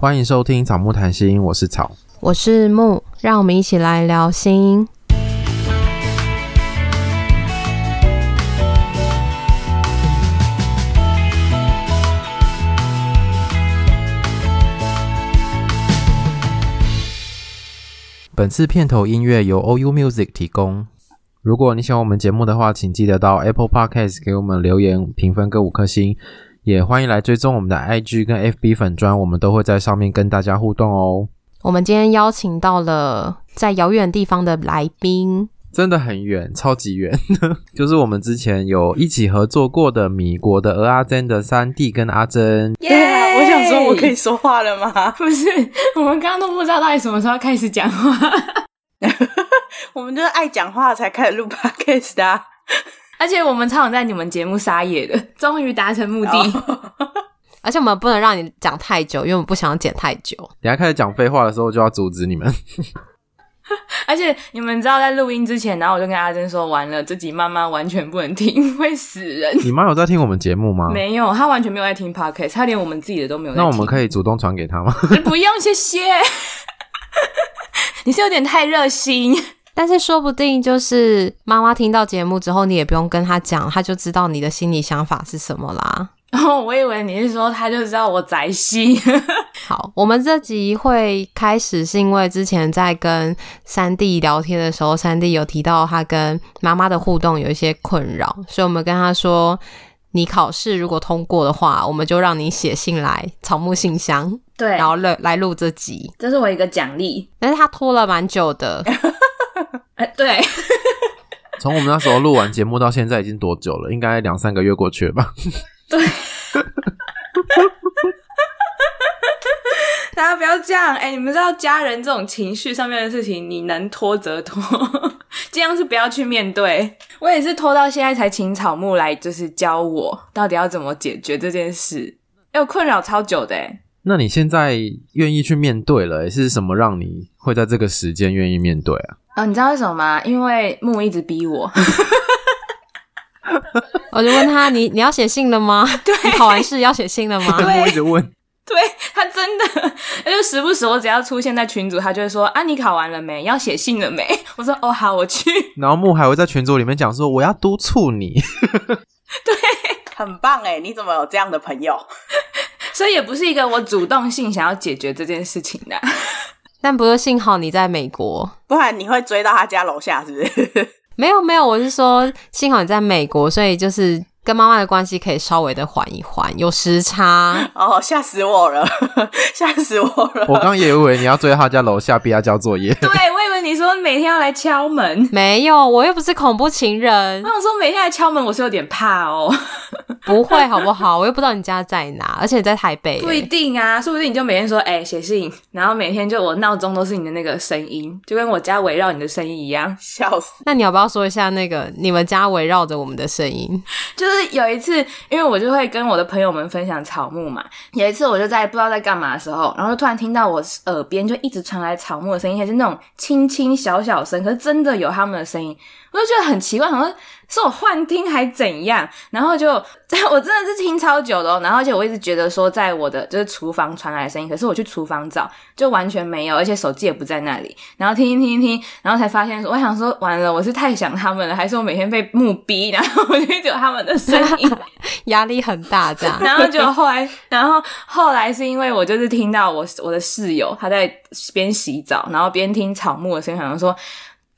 欢迎收听草木谈心，我是草，我是木，让我们一起来聊心。本次片头音乐由 OU Music 提供。如果你喜欢我们节目的话，请记得到 Apple Podcast 给我们留言评分各五颗星，也欢迎来追踪我们的 IG 跟 FB 粉砖，我们都会在上面跟大家互动哦。我们今天邀请到了在遥远地方的来宾。真的很远，超级远，就是我们之前有一起合作过的米国的蚵仔煎的三弟跟阿珍。耶！Yeah! 我想说，我可以说话了吗？不是，我们刚刚都不知道到底什么时候开始讲话。我们就是爱讲话才开始录 podcast 的啊，而且我们常常在你们节目撒野的，终于达成目的。Oh. 而且我们不能让你讲太久，因为我们不想要剪太久。等下开始讲废话的时候，就要阻止你们。而且你们知道，在录音之前，然后我就跟阿珍说：“完了，这集妈妈完全不能听，会死人。”你妈有在听我们节目吗？没有，她完全没有在听 podcast，她连我们自己的都没有在听。那我们可以主动传给她吗？不用，谢谢。你是有点太热心，但是说不定就是妈妈听到节目之后，你也不用跟她讲，她就知道你的心里想法是什么啦。哦，我以为你是说他就知道我宅心。好，我们这集会开始是因为之前在跟三弟聊天的时候，三弟有提到他跟妈妈的互动有一些困扰，所以我们跟他说，你考试如果通过的话，我们就让你写信来草木信箱，对，然后来来录这集，这是我一个奖励。但是他拖了蛮久的，哎，对，从我们那时候录完节目到现在已经多久了？应该两三个月过去了吧？对，大家不要这样哎、欸！你们知道家人这种情绪上面的事情，你能拖则拖，尽量是不要去面对。我也是拖到现在才请草木来，就是教我到底要怎么解决这件事，哎，我困扰超久的哎。那你现在愿意去面对了、欸？是什么让你会在这个时间愿意面对啊？哦，你知道为什么吗？因为木一直逼我。我就问他：“你你要写信了吗？对，你考完试要写信了吗？”对，我一直问。对，他真的，他就时不时我只要出现在群组，他就会说：“啊，你考完了没？要写信了没？”我说：“哦，好，我去。”然后木还会在群组里面讲说：“我要督促你。”对，很棒哎！你怎么有这样的朋友？所以也不是一个我主动性想要解决这件事情的。但不是，幸好你在美国，不然你会追到他家楼下，是不是？没有没有，我是说，幸好你在美国，所以就是跟妈妈的关系可以稍微的缓一缓，有时差。哦，吓死我了，吓死我了！我刚刚也以为你要追他家楼下，逼他交作业。对，我以为你说每天要来敲门。没有，我又不是恐怖情人。我想说每天来敲门，我是有点怕哦。不会好不好？我又不知道你家在哪，而且你在台北。不一定啊，说不定你就每天说哎写信，然后每天就我闹钟都是你的那个声音，就跟我家围绕你的声音一样，笑死。那你要不要说一下那个你们家围绕着我们的声音？就是有一次，因为我就会跟我的朋友们分享草木嘛，有一次我就在不知道在干嘛的时候，然后就突然听到我耳边就一直传来草木的声音，还是那种轻轻小小声，可是真的有他们的声音，我就觉得很奇怪，好像。是我幻听还怎样？然后就，我真的是听超久的哦。然后而且我一直觉得说，在我的就是厨房传来的声音，可是我去厨房找，就完全没有，而且手机也不在那里。然后听听听听，然后才发现说，我想说完了，我是太想他们了，还是我每天被木逼，然后我就有他们的声音，压力很大这样。然后就后来，然后后来是因为我就是听到我我的室友他在边洗澡，然后边听草木的声音，好像说。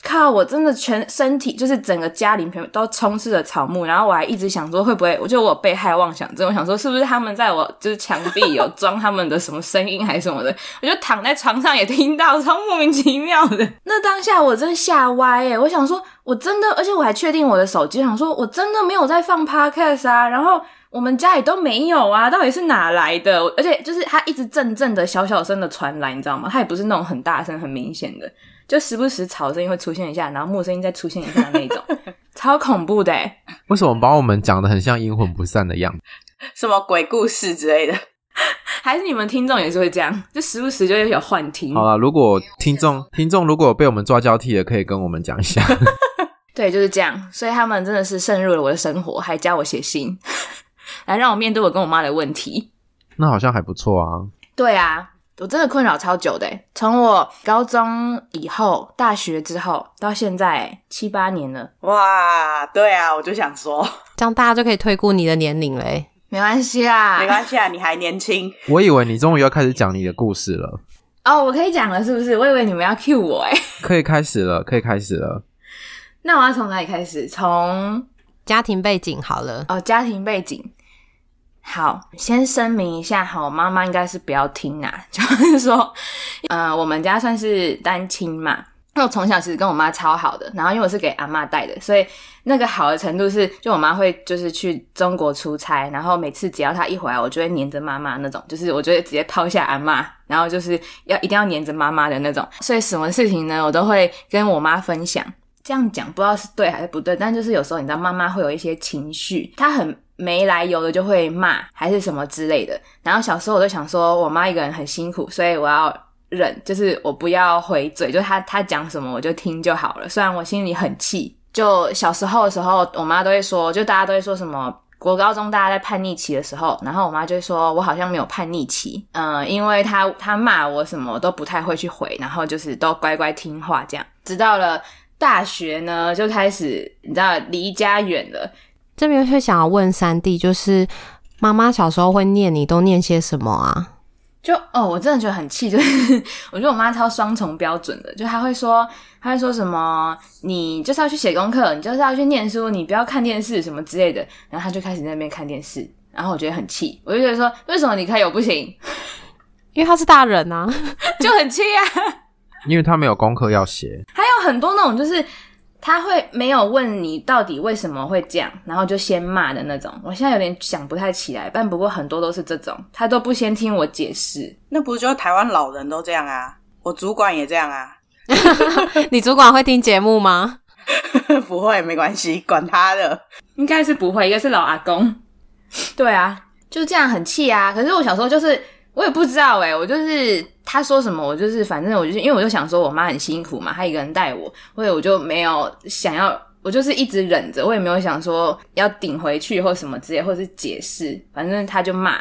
靠！我真的全身体就是整个家里面都充斥着草木，然后我还一直想说会不会，我觉得我有被害妄想症，我想说是不是他们在我就是墙壁 有装他们的什么声音还是什么的，我就躺在床上也听到，超莫名其妙的。那当下我真的吓歪耶，我想说我真的，而且我还确定我的手机，想说我真的没有在放 podcast 啊，然后我们家里都没有啊，到底是哪来的？而且就是它一直阵阵的小小声的传来，你知道吗？它也不是那种很大声很明显的。就时不时吵声音会出现一下，然后木声音再出现一下的那种，超恐怖的。为什么把我们讲的很像阴魂不散的样子？什么鬼故事之类的？还是你们听众也是会这样？就时不时就会有幻听。好了，如果听众听众如果有被我们抓交替的，可以跟我们讲一下。对，就是这样。所以他们真的是渗入了我的生活，还教我写信，来让我面对我跟我妈的问题。那好像还不错啊。对啊。我真的困扰超久的，从我高中以后、大学之后到现在七八年了。哇，对啊，我就想说，这样大家就可以推估你的年龄嘞。没关系啦，没关系啊，你还年轻。我以为你终于要开始讲你的故事了。哦，我可以讲了，是不是？我以为你们要 cue 我，哎，可以开始了，可以开始了。那我要从哪里开始？从家庭背景好了。哦，家庭背景。好，先声明一下，哈，我，妈妈应该是不要听啊，就是说，呃，我们家算是单亲嘛，那我从小其实跟我妈超好的，然后因为我是给阿嬷带的，所以那个好的程度是，就我妈会就是去中国出差，然后每次只要她一回来，我就会黏着妈妈那种，就是我就会直接抛下阿嬷，然后就是要一定要黏着妈妈的那种，所以什么事情呢，我都会跟我妈分享。这样讲不知道是对还是不对，但就是有时候你知道妈妈会有一些情绪，她很没来由的就会骂还是什么之类的。然后小时候我就想说，我妈一个人很辛苦，所以我要忍，就是我不要回嘴，就她她讲什么我就听就好了。虽然我心里很气，就小时候的时候，我妈都会说，就大家都会说什么国高中大家在叛逆期的时候，然后我妈就会说我好像没有叛逆期，嗯，因为她她骂我什么都不太会去回，然后就是都乖乖听话这样，直到了。大学呢，就开始你知道离家远了。这边会想要问三弟，就是妈妈小时候会念你都念些什么啊？就哦，我真的觉得很气，就是我觉得我妈超双重标准的，就她会说，她会说什么，你就是要去写功课，你就是要去念书，你不要看电视什么之类的。然后她就开始在那边看电视，然后我觉得很气，我就觉得说，为什么你可以我不行？因为他是大人啊，就很气啊。因为他没有功课要写，还有很多那种就是他会没有问你到底为什么会这样，然后就先骂的那种。我现在有点想不太起来，但不过很多都是这种，他都不先听我解释。那不是就台湾老人都这样啊？我主管也这样啊。你主管会听节目吗？不会，没关系，管他的。应该是不会，一个是老阿公。对啊，就这样很气啊。可是我小时候就是。我也不知道诶、我就是他说什么，我就是反正我就是因为我就想说我妈很辛苦嘛，她一个人带我，所以我就没有想要，我就是一直忍着，我也没有想说要顶回去或什么之类，或者是解释，反正他就骂，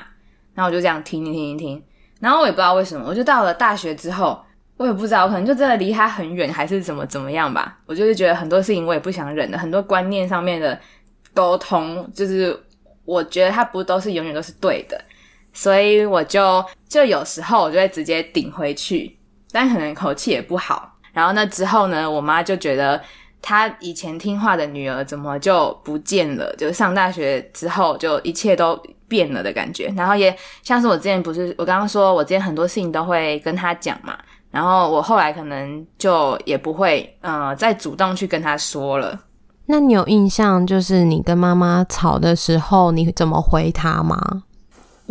然后我就这样听听听听，然后我也不知道为什么，我就到了大学之后，我也不知道，可能就真的离他很远，还是怎么怎么样吧，我就是觉得很多事情我也不想忍的，很多观念上面的沟通，就是我觉得他不都是永远都是对的。所以我就就有时候我就会直接顶回去，但可能口气也不好。然后那之后呢，我妈就觉得她以前听话的女儿怎么就不见了？就上大学之后就一切都变了的感觉。然后也像是我之前不是我刚刚说我之前很多事情都会跟她讲嘛，然后我后来可能就也不会呃再主动去跟她说了。那你有印象就是你跟妈妈吵的时候你怎么回她吗？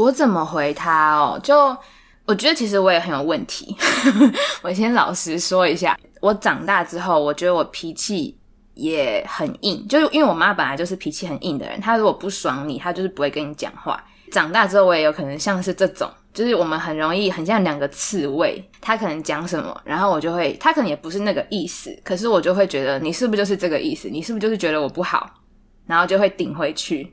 我怎么回他哦？就我觉得其实我也很有问题。我先老实说一下，我长大之后，我觉得我脾气也很硬。就因为我妈本来就是脾气很硬的人，她如果不爽你，她就是不会跟你讲话。长大之后，我也有可能像是这种，就是我们很容易很像两个刺猬。她可能讲什么，然后我就会，她可能也不是那个意思，可是我就会觉得你是不是就是这个意思？你是不是就是觉得我不好？然后就会顶回去。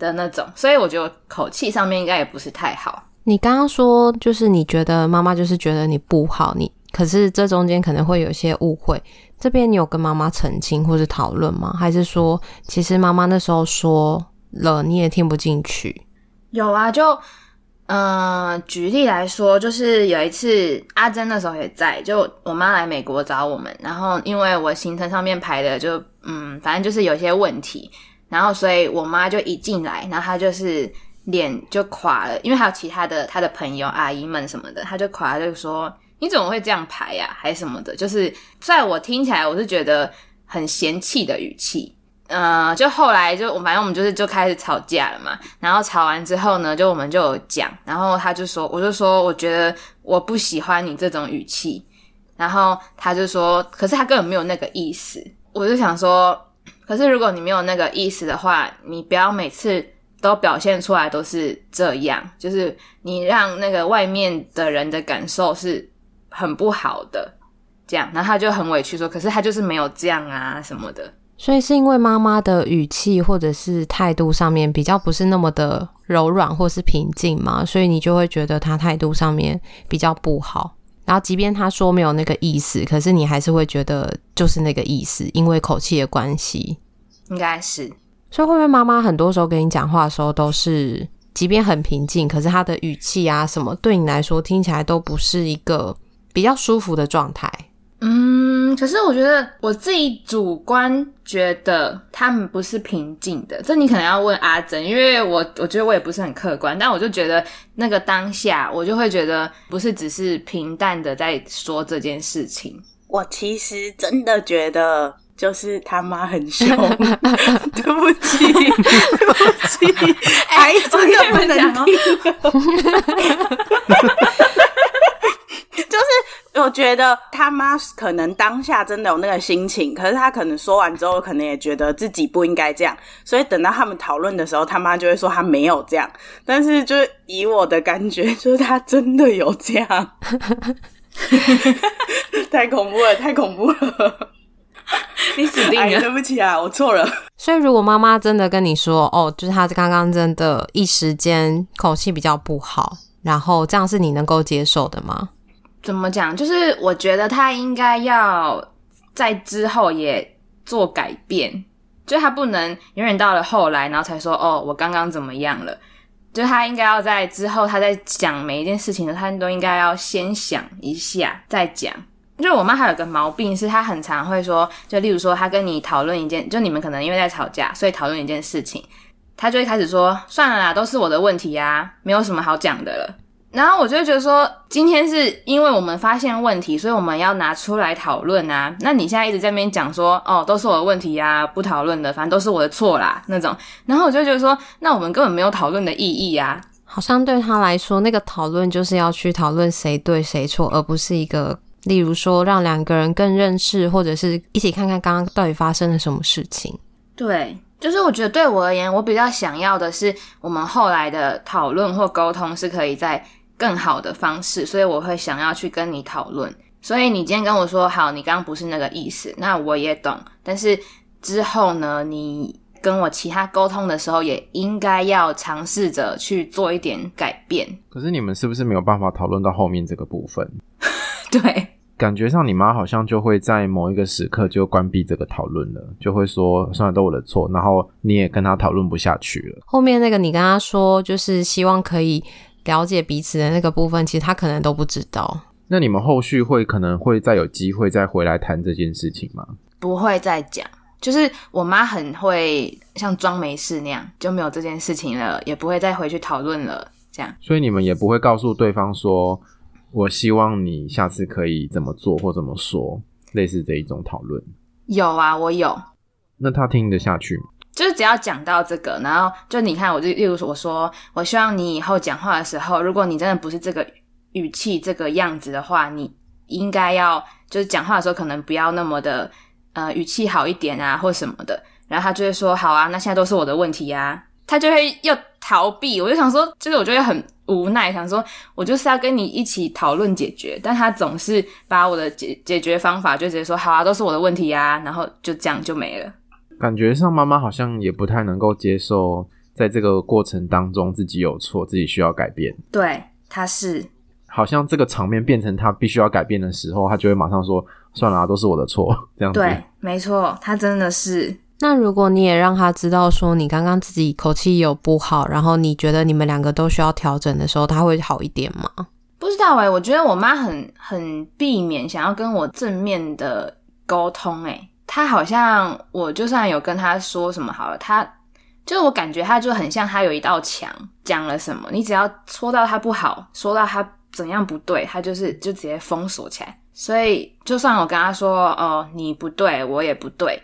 的那种，所以我觉得口气上面应该也不是太好。你刚刚说就是你觉得妈妈就是觉得你不好，你可是这中间可能会有些误会，这边你有跟妈妈澄清或是讨论吗？还是说其实妈妈那时候说了你也听不进去？有啊，就嗯、呃，举例来说，就是有一次阿珍那时候也在，就我妈来美国找我们，然后因为我行程上面排的就嗯，反正就是有些问题。然后，所以我妈就一进来，然后她就是脸就垮了，因为还有其他的她的朋友阿姨们什么的，她就垮了，就说你怎么会这样排呀、啊，还什么的，就是在我听起来我是觉得很嫌弃的语气。呃，就后来就我反正我们就是就开始吵架了嘛。然后吵完之后呢，就我们就有讲，然后他就说，我就说我觉得我不喜欢你这种语气，然后他就说，可是他根本没有那个意思。我就想说。可是如果你没有那个意思的话，你不要每次都表现出来都是这样，就是你让那个外面的人的感受是很不好的。这样，然后他就很委屈说：“可是他就是没有这样啊什么的。”所以是因为妈妈的语气或者是态度上面比较不是那么的柔软或是平静嘛，所以你就会觉得她态度上面比较不好。然后即便他说没有那个意思，可是你还是会觉得就是那个意思，因为口气的关系。应该是。所以会不会妈妈很多时候跟你讲话的时候都是，即便很平静，可是她的语气啊什么，对你来说听起来都不是一个比较舒服的状态？嗯，可是我觉得我自己主观觉得他们不是平静的，这你可能要问阿珍，因为我我觉得我也不是很客观，但我就觉得那个当下，我就会觉得不是只是平淡的在说这件事情。我其实真的觉得就是他妈很凶，对不起，对不起，哎，真的不能听。就是我觉得他妈可能当下真的有那个心情，可是他可能说完之后，可能也觉得自己不应该这样，所以等到他们讨论的时候，他妈就会说他没有这样。但是就以我的感觉，就是他真的有这样，太恐怖了，太恐怖了！你死定了！哎，对不起啊，我错了。所以如果妈妈真的跟你说，哦，就是他刚刚真的一时间口气比较不好，然后这样是你能够接受的吗？怎么讲？就是我觉得他应该要在之后也做改变，就他不能永远到了后来，然后才说哦，我刚刚怎么样了？就他应该要在之后，他在讲每一件事情的，他都应该要先想一下再讲。就我妈还有个毛病，是她很常会说，就例如说，她跟你讨论一件，就你们可能因为在吵架，所以讨论一件事情，她就会开始说，算了啦，都是我的问题呀，没有什么好讲的了。然后我就觉得说，今天是因为我们发现问题，所以我们要拿出来讨论啊。那你现在一直在那边讲说，哦，都是我的问题呀，不讨论的，反正都是我的错啦那种。然后我就觉得说，那我们根本没有讨论的意义啊。好像对他来说，那个讨论就是要去讨论谁对谁错，而不是一个，例如说让两个人更认识，或者是一起看看刚刚到底发生了什么事情。对，就是我觉得对我而言，我比较想要的是，我们后来的讨论或沟通是可以在。更好的方式，所以我会想要去跟你讨论。所以你今天跟我说好，你刚刚不是那个意思，那我也懂。但是之后呢，你跟我其他沟通的时候，也应该要尝试着去做一点改变。可是你们是不是没有办法讨论到后面这个部分？对，感觉上你妈好像就会在某一个时刻就关闭这个讨论了，就会说算了，都我的错。然后你也跟她讨论不下去了。后面那个你跟她说，就是希望可以。了解彼此的那个部分，其实他可能都不知道。那你们后续会可能会再有机会再回来谈这件事情吗？不会再讲，就是我妈很会像装没事那样，就没有这件事情了，也不会再回去讨论了。这样，所以你们也不会告诉对方说，我希望你下次可以怎么做或怎么说，类似这一种讨论。有啊，我有。那他听得下去吗？就是只要讲到这个，然后就你看，我就例如，我说我希望你以后讲话的时候，如果你真的不是这个语气、这个样子的话，你应该要就是讲话的时候可能不要那么的呃语气好一点啊，或什么的。然后他就会说好啊，那现在都是我的问题呀。他就会又逃避，我就想说，就是我就会很无奈，想说我就是要跟你一起讨论解决，但他总是把我的解解决方法就直接说好啊，都是我的问题呀，然后就这样就没了。感觉上，妈妈好像也不太能够接受，在这个过程当中自己有错，自己需要改变。对，她是好像这个场面变成她必须要改变的时候，她就会马上说：“算了啊，都是我的错。”这样子。对，没错，他真的是。那如果你也让他知道说你刚刚自己口气有不好，然后你觉得你们两个都需要调整的时候，他会好一点吗？不知道欸，我觉得我妈很很避免想要跟我正面的沟通欸。他好像，我就算有跟他说什么好了，他就是我感觉他就很像他有一道墙，讲了什么，你只要戳到他不好，说到他怎样不对，他就是就直接封锁起来。所以就算我跟他说哦，你不对，我也不对，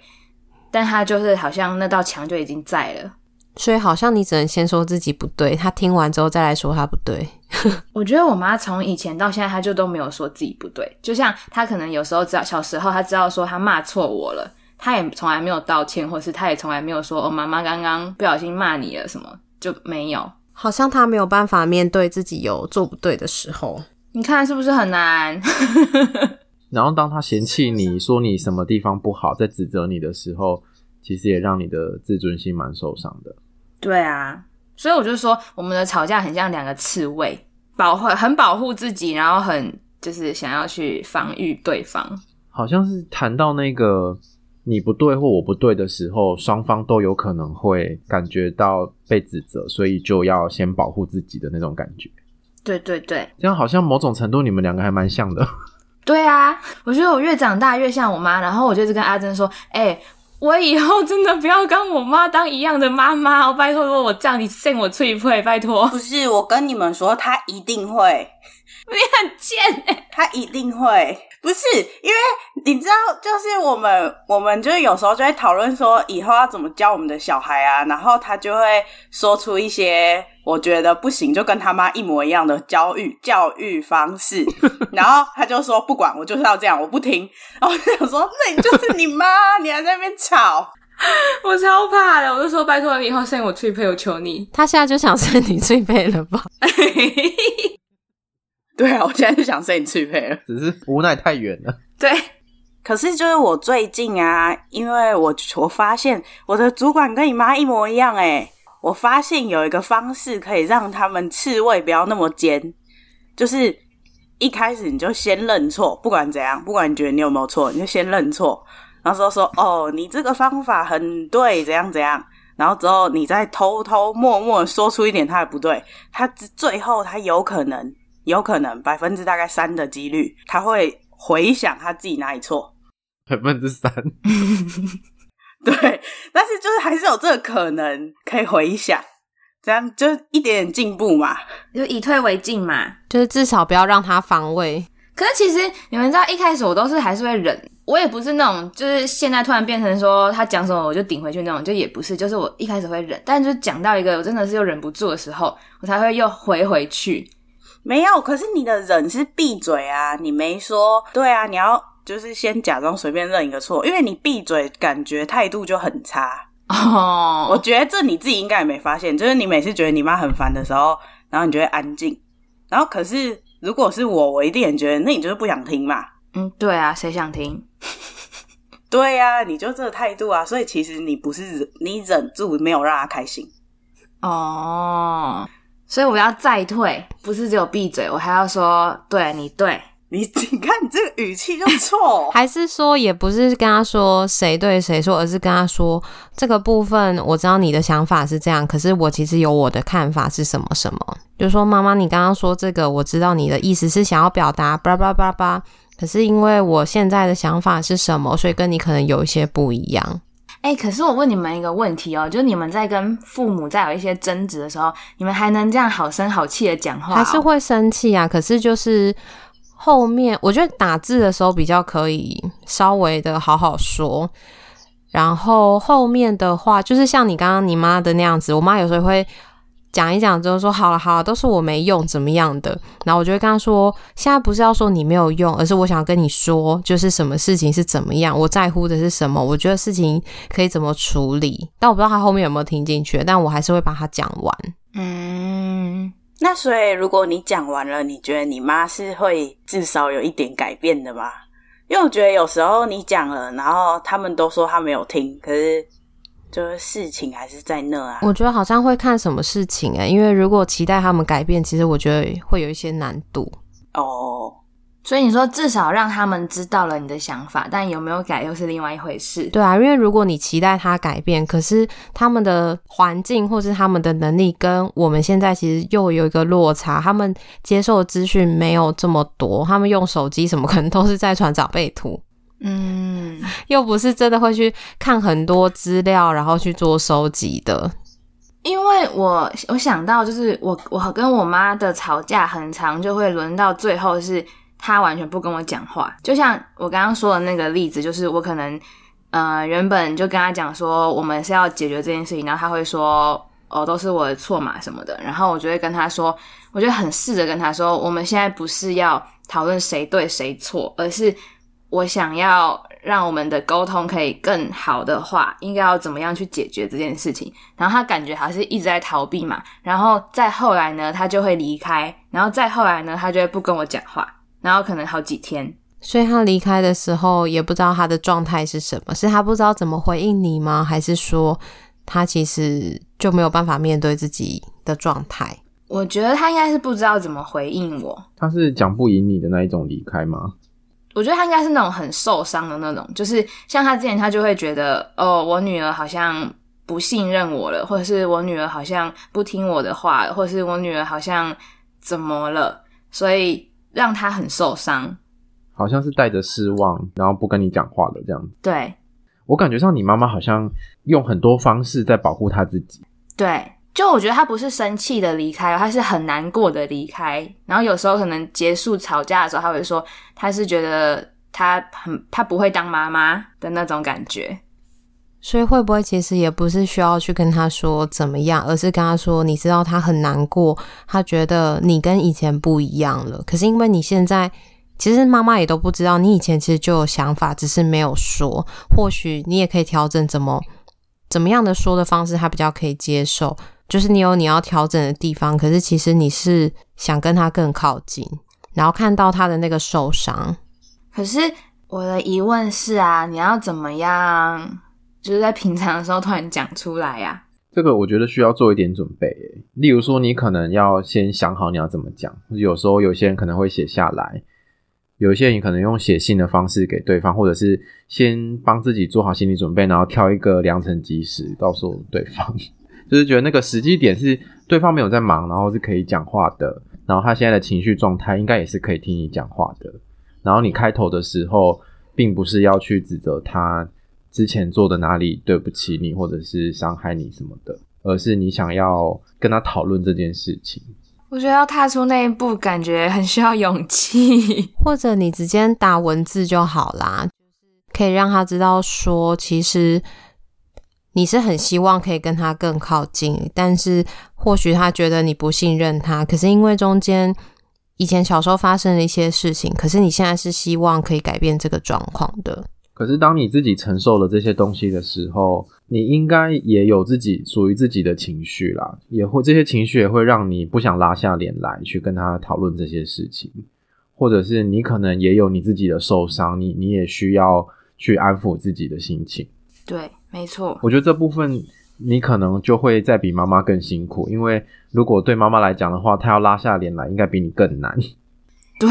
但他就是好像那道墙就已经在了。所以好像你只能先说自己不对，他听完之后再来说他不对。我觉得我妈从以前到现在，她就都没有说自己不对。就像她可能有时候知道小时候，她知道说她骂错我了，她也从来没有道歉，或是她也从来没有说哦，妈妈刚刚不小心骂你了什么，就没有。好像她没有办法面对自己有做不对的时候。你看是不是很难？然后当她嫌弃你说你什么地方不好，在指责你的时候。其实也让你的自尊心蛮受伤的。对啊，所以我就说，我们的吵架很像两个刺猬，保护很保护自己，然后很就是想要去防御对方。好像是谈到那个你不对或我不对的时候，双方都有可能会感觉到被指责，所以就要先保护自己的那种感觉。对对对，这样好像某种程度你们两个还蛮像的。对啊，我觉得我越长大越像我妈，然后我就一直跟阿珍说：“哎、欸，我以后真的不要跟我妈当一样的妈妈，哦拜托，如果我这样，你信我脆不会？拜托。”不是，我跟你们说，她一定会。你很贱欸，她一定会。不是，因为你知道，就是我们，我们就是有时候就会讨论说以后要怎么教我们的小孩啊，然后他就会说出一些我觉得不行，就跟他妈一模一样的教育教育方式，然后他就说不管，我就是要这样，我不听。然后我就想说，那你就是你妈，你还在那边吵，我超怕的。我就说拜托你以后生我最配，我求你。他现在就想生你最配了吧？对啊，我现在就想生你最配了，只是无奈太远了。对，可是就是我最近啊，因为我我发现我的主管跟你妈一模一样诶，我发现有一个方式可以让他们刺猬不要那么尖，就是一开始你就先认错，不管怎样，不管你觉得你有没有错，你就先认错，然后说说哦，你这个方法很对，怎样怎样，然后之后你再偷偷摸摸说出一点他的不对，他最后他有可能。有可能百分之大概三的几率，他会回想他自己哪里错。百分之三，对，但是就是还是有这个可能可以回想，这样就一点点进步嘛，就以退为进嘛，就是至少不要让他防卫。可是其实你们知道，一开始我都是还是会忍，我也不是那种就是现在突然变成说他讲什么我就顶回去那种，就也不是，就是我一开始会忍，但就讲到一个我真的是又忍不住的时候，我才会又回回去。没有，可是你的忍是闭嘴啊！你没说对啊，你要就是先假装随便认一个错，因为你闭嘴，感觉态度就很差哦。我觉得这你自己应该也没发现，就是你每次觉得你妈很烦的时候，然后你就会安静，然后可是如果是我，我一定也觉得那你就是不想听嘛。嗯，对啊，谁想听？对啊，你就这个态度啊，所以其实你不是忍，你忍住没有让他开心哦。所以我要再退，不是只有闭嘴，我还要说，对你对你，你看你这个语气就错，还是说也不是跟他说谁对谁错，而是跟他说这个部分我知道你的想法是这样，可是我其实有我的看法是什么什么，就说妈妈你刚刚说这个，我知道你的意思是想要表达叭叭叭叭，可是因为我现在的想法是什么，所以跟你可能有一些不一样。哎、欸，可是我问你们一个问题哦，就是你们在跟父母在有一些争执的时候，你们还能这样好声好气的讲话？哦？还是会生气啊？可是就是后面，我觉得打字的时候比较可以稍微的好好说，然后后面的话就是像你刚刚你妈的那样子，我妈有时候会。讲一讲之后说好了好了，都是我没用怎么样的，然后我就会跟她说，现在不是要说你没有用，而是我想跟你说，就是什么事情是怎么样，我在乎的是什么，我觉得事情可以怎么处理。但我不知道他后面有没有听进去，但我还是会把它讲完。嗯，那所以如果你讲完了，你觉得你妈是会至少有一点改变的吗？因为我觉得有时候你讲了，然后他们都说他没有听，可是。就是事情还是在那啊，我觉得好像会看什么事情诶、欸，因为如果期待他们改变，其实我觉得会有一些难度哦。所以你说至少让他们知道了你的想法，但有没有改又是另外一回事。对啊，因为如果你期待他改变，可是他们的环境或是他们的能力跟我们现在其实又有一个落差，他们接受的资讯没有这么多，他们用手机什么 可能都是在传长辈图。嗯，又不是真的会去看很多资料，然后去做收集的。因为我我想到，就是我我跟我妈的吵架很长，就会轮到最后是他完全不跟我讲话。就像我刚刚说的那个例子，就是我可能呃原本就跟他讲说我们是要解决这件事情，然后他会说哦都是我的错嘛什么的，然后我就会跟他说，我就很试着跟他说，我们现在不是要讨论谁对谁错，而是。我想要让我们的沟通可以更好的话，应该要怎么样去解决这件事情？然后他感觉还是一直在逃避嘛，然后再后来呢，他就会离开，然后再后来呢，他就会不跟我讲话，然后可能好几天。所以他离开的时候也不知道他的状态是什么，是他不知道怎么回应你吗？还是说他其实就没有办法面对自己的状态？我觉得他应该是不知道怎么回应我。他是讲不赢你的那一种离开吗？我觉得他应该是那种很受伤的那种，就是像他之前他就会觉得，哦，我女儿好像不信任我了，或者是我女儿好像不听我的话，或者是我女儿好像怎么了，所以让他很受伤。好像是带着失望，然后不跟你讲话的这样子。对，我感觉上你妈妈好像用很多方式在保护她自己。对，就我觉得她不是生气的离开，她是很难过的离开。然后有时候可能结束吵架的时候，她会说她是觉得她很她不会当妈妈的那种感觉。所以会不会其实也不是需要去跟他说怎么样，而是跟他说，你知道他很难过，他觉得你跟以前不一样了。可是因为你现在。其实妈妈也都不知道，你以前其实就有想法，只是没有说。或许你也可以调整怎么怎么样的说的方式，他比较可以接受。就是你有你要调整的地方，可是其实你是想跟他更靠近，然后看到他的那个受伤。可是我的疑问是啊，你要怎么样？就是在平常的时候突然讲出来呀？这个我觉得需要做一点准备。例如说，你可能要先想好你要怎么讲。有时候有些人可能会写下来。有些人可能用写信的方式给对方，或者是先帮自己做好心理准备，然后挑一个良辰吉时告诉对方，就是觉得那个时机点是对方没有在忙，然后是可以讲话的，然后他现在的情绪状态应该也是可以听你讲话的。然后你开头的时候，并不是要去指责他之前做的哪里对不起你，或者是伤害你什么的，而是你想要跟他讨论这件事情。我觉得要踏出那一步，感觉很需要勇气。或者你直接打文字就好啦，可以让他知道说，其实你是很希望可以跟他更靠近，但是或许他觉得你不信任他，可是因为中间以前小时候发生了一些事情，可是你现在是希望可以改变这个状况的。可是当你自己承受了这些东西的时候，你应该也有自己属于自己的情绪啦，也会这些情绪也会让你不想拉下脸来去跟他讨论这些事情，或者是你可能也有你自己的受伤，你你也需要去安抚自己的心情。对，没错。我觉得这部分你可能就会再比妈妈更辛苦，因为如果对妈妈来讲的话，她要拉下脸来，应该比你更难。对，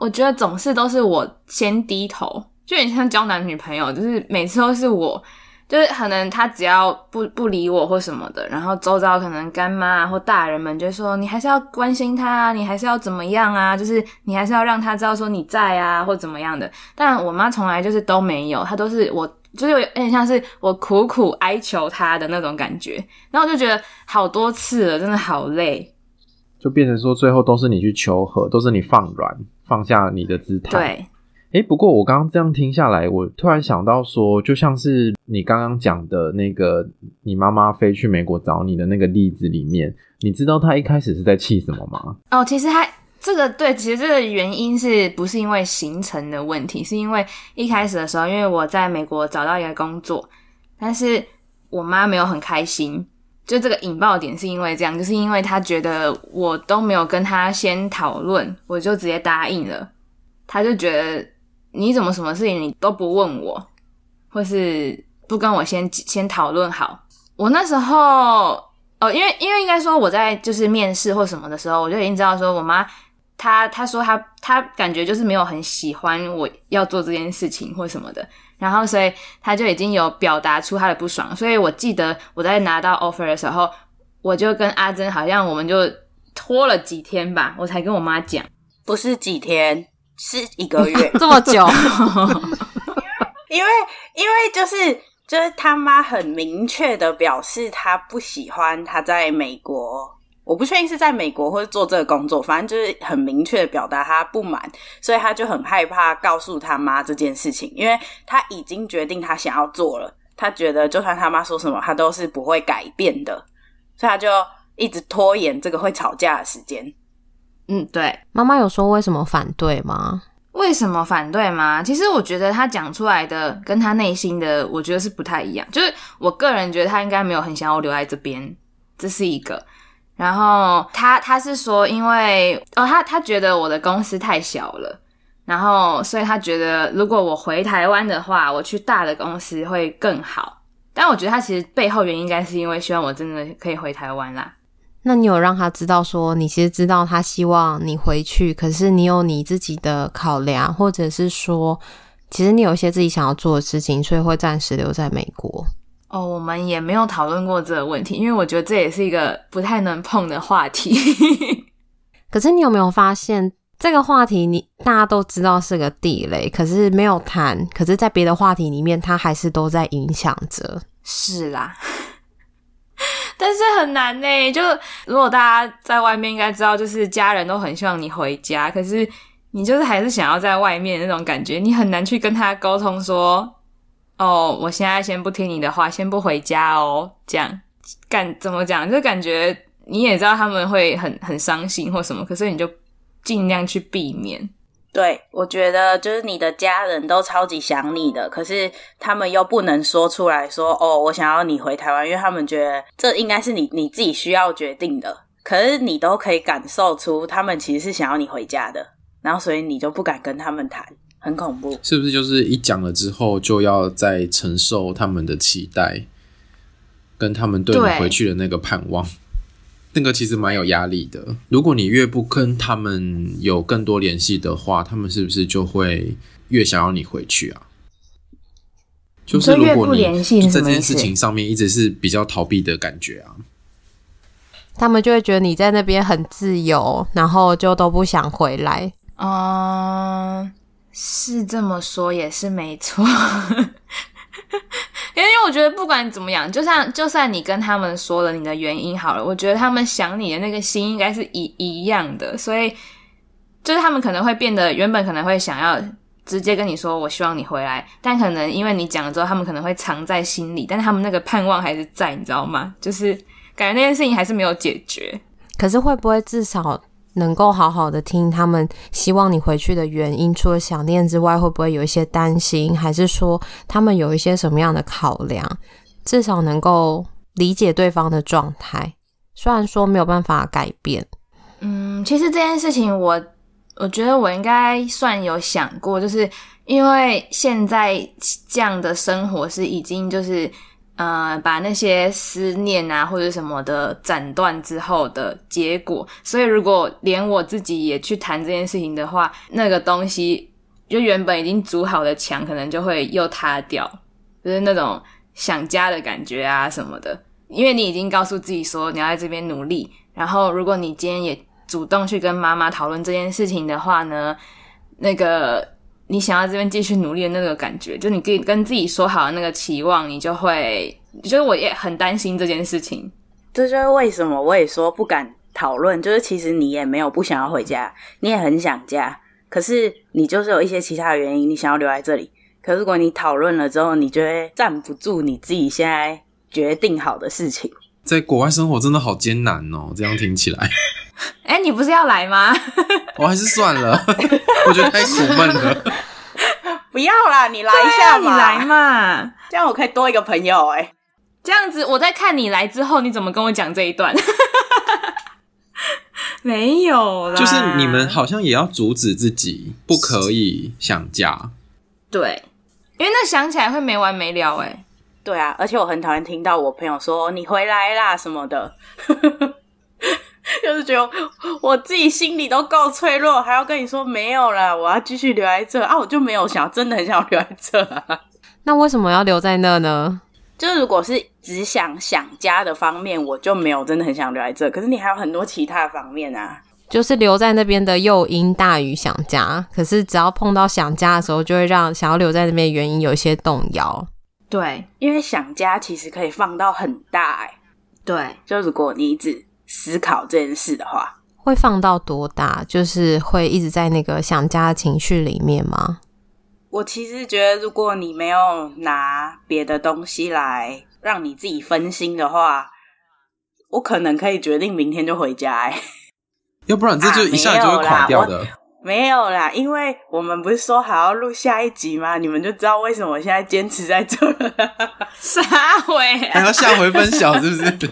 我觉得总是都是我先低头，就很像交男女朋友，就是每次都是我。就是可能他只要不不理我或什么的，然后周遭可能干妈或大人们就说，你还是要关心他啊，你还是要怎么样啊？就是你还是要让他知道说你在啊，或怎么样的。但我妈从来就是都没有，她都是我，就是有点像是我苦苦哀求她的那种感觉。然后我就觉得好多次了，真的好累，就变成说最后都是你去求和，都是你放软，放下你的姿态。对。诶，不过我刚刚这样听下来，我突然想到说，就像是你刚刚讲的那个，你妈妈飞去美国找你的那个例子里面，你知道她一开始是在气什么吗？哦，其实她这个对，其实这个原因是不是因为行程的问题？是因为一开始的时候，因为我在美国找到一个工作，但是我妈没有很开心，就这个引爆点是因为这样，就是因为她觉得我都没有跟她先讨论，我就直接答应了，她就觉得。你怎么什么事情你都不问我，或是不跟我先先讨论好？我那时候哦，因为因为应该说我在就是面试或什么的时候，我就已经知道说我妈她她说她她感觉就是没有很喜欢我要做这件事情或什么的，然后所以她就已经有表达出她的不爽。所以我记得我在拿到 offer 的时候，我就跟阿珍好像我们就拖了几天吧，我才跟我妈讲，不是几天。是一个月。这么久，因为因为就是就是他妈很明确的表示他不喜欢他在美国，我不确定是在美国或者做这个工作，反正就是很明确的表达他不满，所以他就很害怕告诉他妈这件事情，因为他已经决定他想要做了，他觉得就算他妈说什么，他都是不会改变的，所以他就一直拖延这个会吵架的时间。嗯，对，妈妈有说为什么反对吗？为什么反对吗？其实我觉得他讲出来的跟他内心的，我觉得是不太一样。就是我个人觉得他应该没有很想要留在这边，这是一个。然后他他是说，因为哦，他他觉得我的公司太小了，然后所以他觉得如果我回台湾的话，我去大的公司会更好。但我觉得他其实背后原因应该是因为希望我真的可以回台湾啦。那你有让他知道说，你其实知道他希望你回去，可是你有你自己的考量，或者是说，其实你有一些自己想要做的事情，所以会暂时留在美国。哦，我们也没有讨论过这个问题，因为我觉得这也是一个不太能碰的话题。可是你有没有发现，这个话题你大家都知道是个地雷，可是没有谈，可是在别的话题里面，它还是都在影响着。是啦。但是很难呢，就如果大家在外面应该知道，就是家人都很希望你回家，可是你就是还是想要在外面那种感觉，你很难去跟他沟通说，哦，我现在先不听你的话，先不回家哦，这样感怎么讲？就感觉你也知道他们会很很伤心或什么，可是你就尽量去避免。对，我觉得就是你的家人都超级想你的，可是他们又不能说出来说哦，我想要你回台湾，因为他们觉得这应该是你你自己需要决定的。可是你都可以感受出他们其实是想要你回家的，然后所以你就不敢跟他们谈，很恐怖。是不是就是一讲了之后就要再承受他们的期待，跟他们对你回去的那个盼望？那个其实蛮有压力的。如果你越不跟他们有更多联系的话，他们是不是就会越想要你回去啊？就是如果你在这件事情上面一直是比较逃避的感觉啊，他们就会觉得你在那边很自由，然后就都不想回来。嗯，是这么说也是没错。因为我觉得不管怎么样，就算就算你跟他们说了你的原因好了，我觉得他们想你的那个心应该是一一样的，所以就是他们可能会变得原本可能会想要直接跟你说我希望你回来，但可能因为你讲了之后，他们可能会藏在心里，但他们那个盼望还是在，你知道吗？就是感觉那件事情还是没有解决。可是会不会至少？能够好好的听他们希望你回去的原因，除了想念之外，会不会有一些担心，还是说他们有一些什么样的考量？至少能够理解对方的状态，虽然说没有办法改变。嗯，其实这件事情我我觉得我应该算有想过，就是因为现在这样的生活是已经就是。呃，把那些思念啊或者什么的斩断之后的结果，所以如果连我自己也去谈这件事情的话，那个东西就原本已经筑好的墙，可能就会又塌掉，就是那种想家的感觉啊什么的。因为你已经告诉自己说你要在这边努力，然后如果你今天也主动去跟妈妈讨论这件事情的话呢，那个。你想要这边继续努力的那个感觉，就你可以跟自己说好的那个期望，你就会，就是我也很担心这件事情。这就是为什么我也说不敢讨论，就是其实你也没有不想要回家，你也很想家，可是你就是有一些其他的原因，你想要留在这里。可如果你讨论了之后，你就会站不住你自己现在决定好的事情。在国外生活真的好艰难哦，这样听起来。哎、欸，你不是要来吗？我还是算了，我觉得太苦闷了。不要啦，你来一下嘛，你来嘛，这样我可以多一个朋友哎、欸。这样子，我在看你来之后，你怎么跟我讲这一段？没有啦，就是你们好像也要阻止自己不可以想家。对，因为那想起来会没完没了哎。对啊，而且我很讨厌听到我朋友说你回来啦什么的。就是觉得我自己心里都够脆弱，还要跟你说没有了，我要继续留在这啊！我就没有想，真的很想留在这啊。那为什么要留在那呢？就是如果是只想想家的方面，我就没有真的很想留在这。可是你还有很多其他的方面啊，就是留在那边的诱因大于想家。可是只要碰到想家的时候，就会让想要留在那边的原因有一些动摇。对，因为想家其实可以放到很大哎、欸。对，就如果你一直。思考这件事的话，会放到多大？就是会一直在那个想家的情绪里面吗？我其实觉得，如果你没有拿别的东西来让你自己分心的话，我可能可以决定明天就回家、欸。要不然这就一下就会垮掉的。啊没有啦，因为我们不是说好要录下一集吗？你们就知道为什么我现在坚持在这了。啥回、啊？还要下回分享是不是？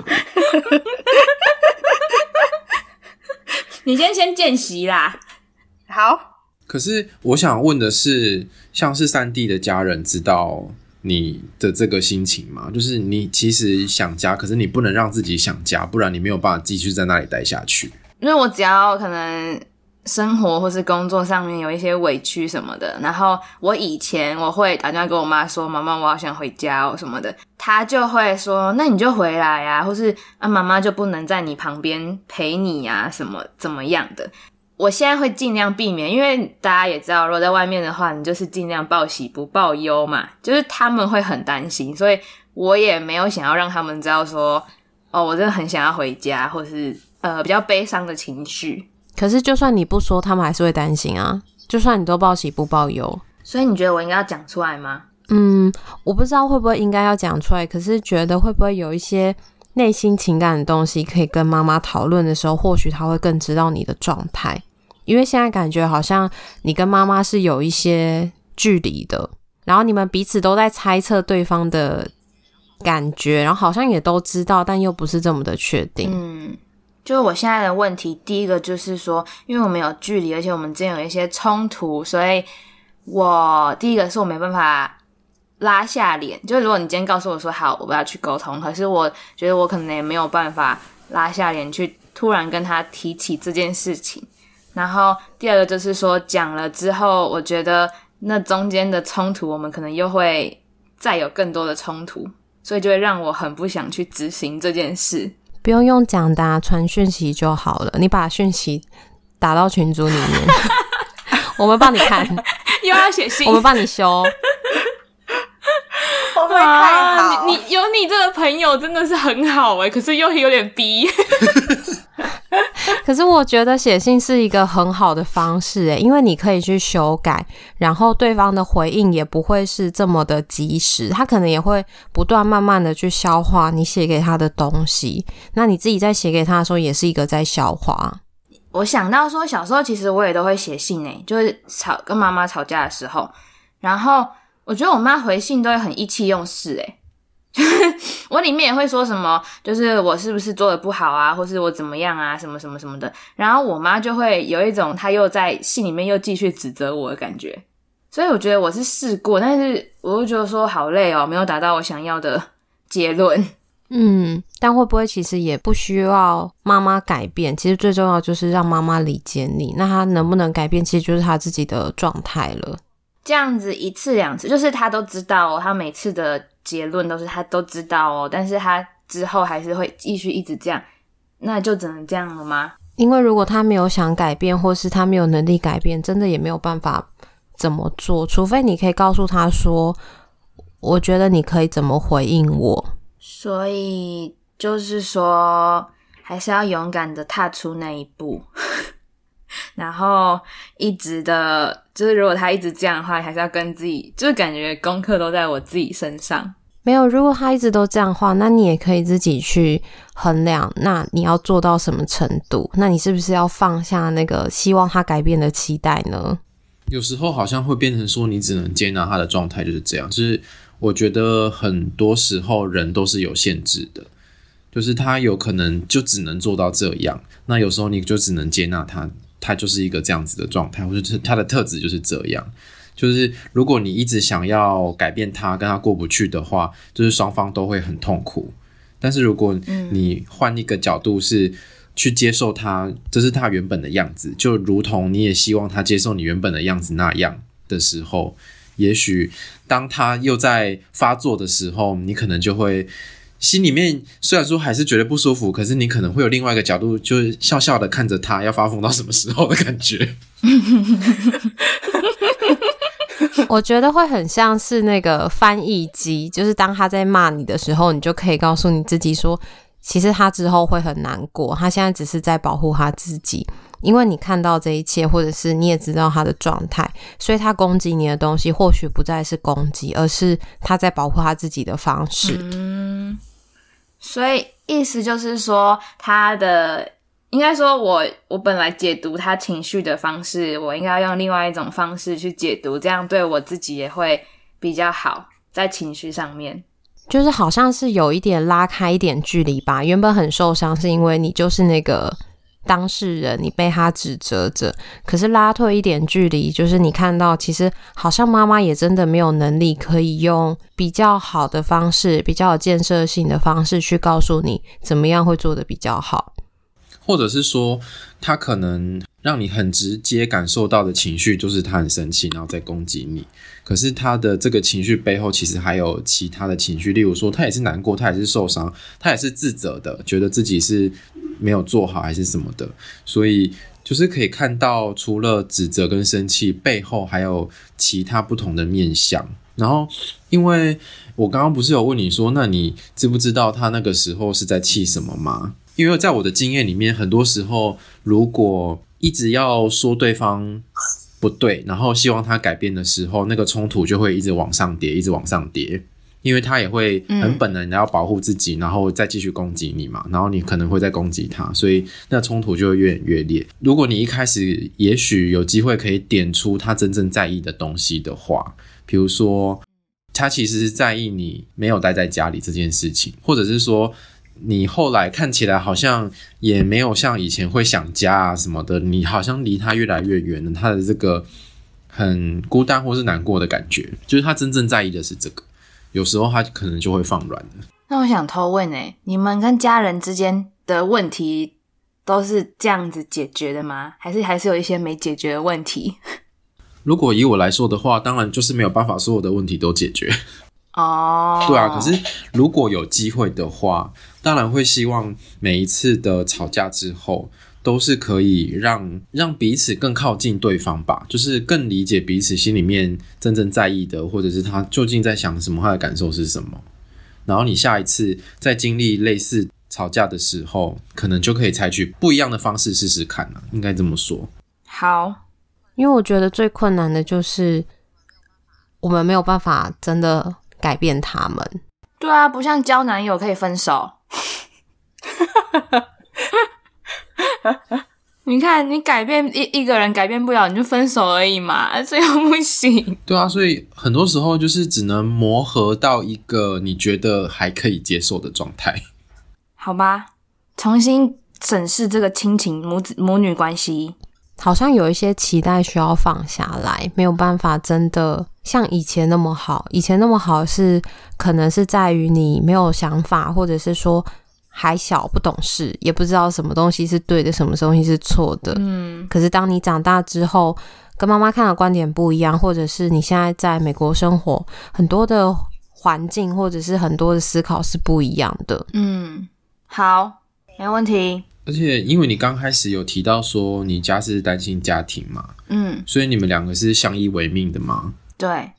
你先先见习啦。好，可是我想问的是，像是三弟的家人知道你的这个心情吗？就是你其实想家，可是你不能让自己想家，不然你没有办法继续在那里待下去。因为我只要可能生活或是工作上面有一些委屈什么的，然后我以前我会打电话跟我妈说：“妈妈，我好想回家哦什么的。”她就会说：“那你就回来呀，或是啊，妈妈就不能在你旁边陪你呀，什么怎么样的。”我现在会尽量避免，因为大家也知道，如果在外面的话，你就是尽量报喜不报忧嘛，就是他们会很担心，所以我也没有想要让他们知道说，哦，我真的很想要回家，或是呃比较悲伤的情绪。可是就算你不说，他们还是会担心啊。就算你都报喜不报忧，所以你觉得我应该要讲出来吗？嗯，我不知道会不会应该要讲出来，可是觉得会不会有一些。内心情感的东西可以跟妈妈讨论的时候，或许她会更知道你的状态，因为现在感觉好像你跟妈妈是有一些距离的，然后你们彼此都在猜测对方的感觉，然后好像也都知道，但又不是这么的确定。嗯，就是我现在的问题，第一个就是说，因为我们有距离，而且我们之间有一些冲突，所以我第一个是我没办法。拉下脸，就如果你今天告诉我说好，我不要去沟通，可是我觉得我可能也没有办法拉下脸去突然跟他提起这件事情。然后第二个就是说，讲了之后，我觉得那中间的冲突，我们可能又会再有更多的冲突，所以就会让我很不想去执行这件事。不用用讲的啊，传讯息就好了。你把讯息打到群组里面，我们帮你看，又要写信，我们帮你修。会太好，你你有你这个朋友真的是很好哎，可是又有点逼。可是我觉得写信是一个很好的方式哎，因为你可以去修改，然后对方的回应也不会是这么的及时，他可能也会不断慢慢的去消化你写给他的东西。那你自己在写给他的时候，也是一个在消化。我想到说，小时候其实我也都会写信哎，就是吵跟妈妈吵架的时候，然后。我觉得我妈回信都会很意气用事，诶 就是我里面也会说什么，就是我是不是做的不好啊，或是我怎么样啊，什么什么什么的。然后我妈就会有一种她又在信里面又继续指责我的感觉。所以我觉得我是试过，但是我又觉得说好累哦，没有达到我想要的结论。嗯，但会不会其实也不需要妈妈改变？其实最重要就是让妈妈理解你。那她能不能改变，其实就是她自己的状态了。这样子一次两次，就是他都知道哦，他每次的结论都是他都知道哦，但是他之后还是会继续一直这样，那就只能这样了吗？因为如果他没有想改变，或是他没有能力改变，真的也没有办法怎么做，除非你可以告诉他说，我觉得你可以怎么回应我。所以就是说，还是要勇敢的踏出那一步。然后一直的，就是如果他一直这样的话，还是要跟自己，就是感觉功课都在我自己身上。没有，如果他一直都这样的话，那你也可以自己去衡量，那你要做到什么程度？那你是不是要放下那个希望他改变的期待呢？有时候好像会变成说，你只能接纳他的状态就是这样。就是我觉得很多时候人都是有限制的，就是他有可能就只能做到这样。那有时候你就只能接纳他。他就是一个这样子的状态，或者是他的特质就是这样。就是如果你一直想要改变他，跟他过不去的话，就是双方都会很痛苦。但是如果你换一个角度，是去接受他，这是他原本的样子，就如同你也希望他接受你原本的样子那样的时候，也许当他又在发作的时候，你可能就会。心里面虽然说还是觉得不舒服，可是你可能会有另外一个角度，就是笑笑的看着他要发疯到什么时候的感觉。我觉得会很像是那个翻译机，就是当他在骂你的时候，你就可以告诉你自己说，其实他之后会很难过，他现在只是在保护他自己，因为你看到这一切，或者是你也知道他的状态，所以他攻击你的东西或许不再是攻击，而是他在保护他自己的方式。嗯。所以意思就是说，他的应该说我，我本来解读他情绪的方式，我应该用另外一种方式去解读，这样对我自己也会比较好，在情绪上面，就是好像是有一点拉开一点距离吧。原本很受伤，是因为你就是那个当事人，你被他指责着。可是拉退一点距离，就是你看到，其实好像妈妈也真的没有能力可以用比较好的方式、比较有建设性的方式去告诉你怎么样会做得比较好。或者是说，他可能让你很直接感受到的情绪，就是他很生气，然后再攻击你。可是他的这个情绪背后，其实还有其他的情绪，例如说，他也是难过，他也是受伤，他也是自责的，觉得自己是没有做好还是什么的。所以，就是可以看到，除了指责跟生气背后，还有其他不同的面相。然后，因为我刚刚不是有问你说，那你知不知道他那个时候是在气什么吗？因为在我的经验里面，很多时候如果一直要说对方不对，然后希望他改变的时候，那个冲突就会一直往上叠，一直往上叠，因为他也会很本能的要保护自己，然后再继续攻击你嘛，然后你可能会再攻击他，所以那冲突就会越演越烈。如果你一开始也许有机会可以点出他真正在意的东西的话，比如说他其实是在意你没有待在家里这件事情，或者是说。你后来看起来好像也没有像以前会想家啊什么的，你好像离他越来越远了。他的这个很孤单或是难过的感觉，就是他真正在意的是这个。有时候他可能就会放软了。那我想偷问诶，你们跟家人之间的问题都是这样子解决的吗？还是还是有一些没解决的问题？如果以我来说的话，当然就是没有办法所有的问题都解决。哦，oh. 对啊，可是如果有机会的话，当然会希望每一次的吵架之后，都是可以让让彼此更靠近对方吧，就是更理解彼此心里面真正在意的，或者是他究竟在想什么，他的感受是什么。然后你下一次在经历类似吵架的时候，可能就可以采取不一样的方式试试看了，应该这么说。好，因为我觉得最困难的就是我们没有办法真的。改变他们，对啊，不像交男友可以分手。你看，你改变一一个人改变不了，你就分手而已嘛，这又不行。对啊，所以很多时候就是只能磨合到一个你觉得还可以接受的状态。好吧，重新审视这个亲情母子母女关系。好像有一些期待需要放下来，没有办法真的像以前那么好。以前那么好是可能是在于你没有想法，或者是说还小不懂事，也不知道什么东西是对的，什么东西是错的。嗯。可是当你长大之后，跟妈妈看的观点不一样，或者是你现在在美国生活，很多的环境或者是很多的思考是不一样的。嗯，好，没问题。而且，因为你刚开始有提到说你家是单亲家庭嘛，嗯，所以你们两个是相依为命的吗？对，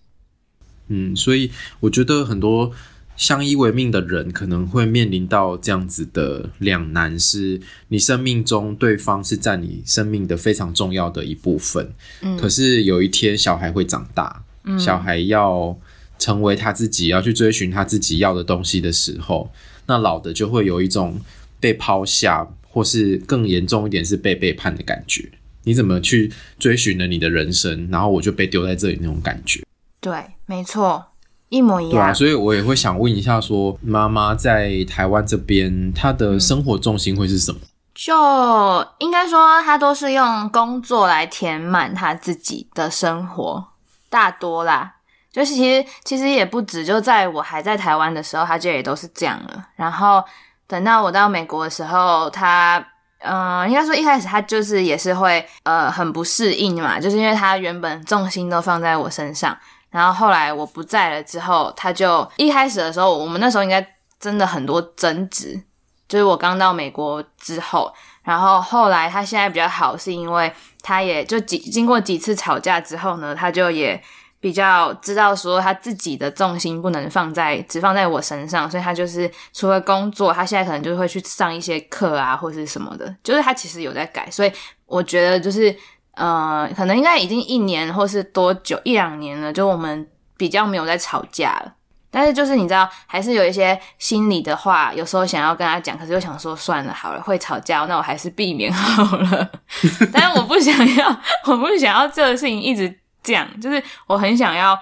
嗯，所以我觉得很多相依为命的人可能会面临到这样子的两难：是你生命中对方是占你生命的非常重要的一部分，嗯，可是有一天小孩会长大，嗯，小孩要成为他自己，要去追寻他自己要的东西的时候，那老的就会有一种被抛下。或是更严重一点是被背叛的感觉，你怎么去追寻了你的人生，然后我就被丢在这里那种感觉？对，没错，一模一样。对啊，所以我也会想问一下说，说妈妈在台湾这边，她的生活重心会是什么？嗯、就应该说，她都是用工作来填满她自己的生活，大多啦。就是其实其实也不止，就在我还在台湾的时候，她就也都是这样了。然后。等到我到美国的时候，他，嗯、呃，应该说一开始他就是也是会，呃，很不适应嘛，就是因为他原本重心都放在我身上，然后后来我不在了之后，他就一开始的时候，我们那时候应该真的很多争执，就是我刚到美国之后，然后后来他现在比较好，是因为他也就几经过几次吵架之后呢，他就也。比较知道说他自己的重心不能放在只放在我身上，所以他就是除了工作，他现在可能就会去上一些课啊，或是什么的。就是他其实有在改，所以我觉得就是呃，可能应该已经一年或是多久一两年了，就我们比较没有在吵架了。但是就是你知道，还是有一些心里的话，有时候想要跟他讲，可是又想说算了好了，会吵架，那我还是避免好了。但是我不想要，我不想要这个事情一直。这样就是我很想要，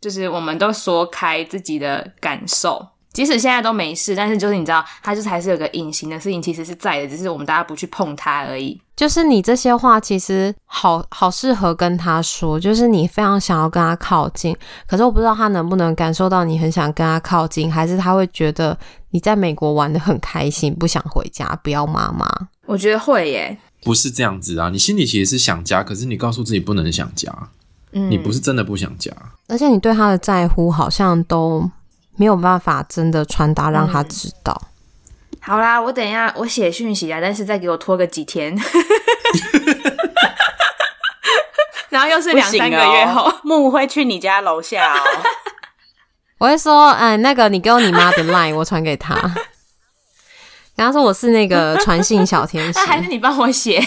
就是我们都说开自己的感受，即使现在都没事，但是就是你知道，他就是还是有个隐形的事情，其实是在的，只是我们大家不去碰它而已。就是你这些话其实好好适合跟他说，就是你非常想要跟他靠近，可是我不知道他能不能感受到你很想跟他靠近，还是他会觉得你在美国玩的很开心，不想回家，不要妈妈。我觉得会耶，不是这样子啊，你心里其实是想家，可是你告诉自己不能想家，嗯，你不是真的不想家，而且你对他的在乎好像都。没有办法真的传达让他知道。嗯。好啦，我等一下我写讯息啊，但是再给我拖个几天，然后又是两三个月后，木会去你家楼下哦。我会说，嗯，那个你给我你妈的 line，我传给她。然后说我是那个传信小天使，还是你帮我写？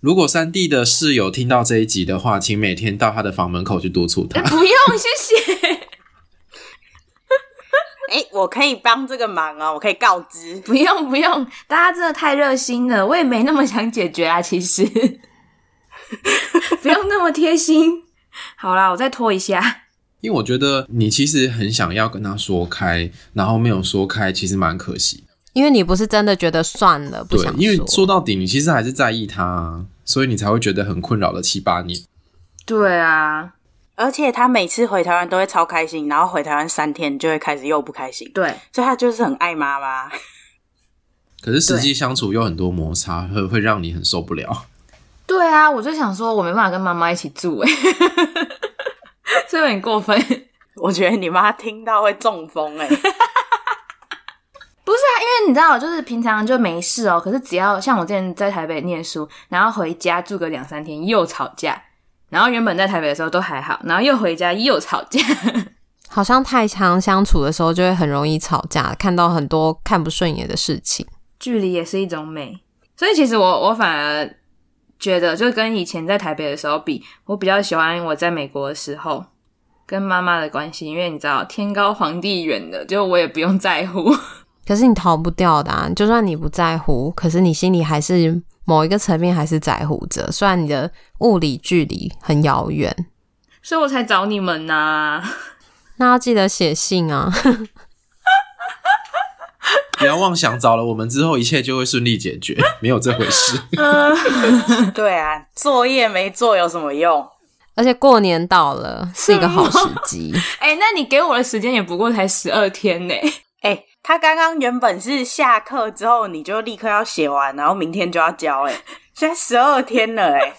如果三弟的室友听到这一集的话，请每天到他的房门口去督促他。不用，谢谢。哎、欸，我可以帮这个忙啊，我可以告知。不用不用，大家真的太热心了，我也没那么想解决啊，其实 不用那么贴心。好啦，我再拖一下。因为我觉得你其实很想要跟他说开，然后没有说开，其实蛮可惜。因为你不是真的觉得算了，不想因为说到底，你其实还是在意他，所以你才会觉得很困扰了七八年。对啊。而且他每次回台湾都会超开心，然后回台湾三天就会开始又不开心。对，所以他就是很爱妈妈。可是实际相处又很多摩擦，会会让你很受不了。对啊，我就想说，我没办法跟妈妈一起住，诶这有点过分。我觉得你妈听到会中风，哎不是啊，因为你知道，就是平常就没事哦，可是只要像我之前在台北念书，然后回家住个两三天，又吵架。然后原本在台北的时候都还好，然后又回家又吵架，好像太常相处的时候就会很容易吵架，看到很多看不顺眼的事情。距离也是一种美，所以其实我我反而觉得，就跟以前在台北的时候比，我比较喜欢我在美国的时候跟妈妈的关系，因为你知道天高皇帝远的，就我也不用在乎。可是你逃不掉的啊，就算你不在乎，可是你心里还是。某一个层面还是在乎着，虽然你的物理距离很遥远，所以我才找你们呐、啊。那要记得写信啊！不要妄想找了我们之后一切就会顺利解决，没有这回事。对啊，作业没做有什么用？而且过年到了，是一个好时机。哎、欸，那你给我的时间也不过才十二天呢。哎、欸。他刚刚原本是下课之后你就立刻要写完，然后明天就要交，哎，现在十二天了，哎，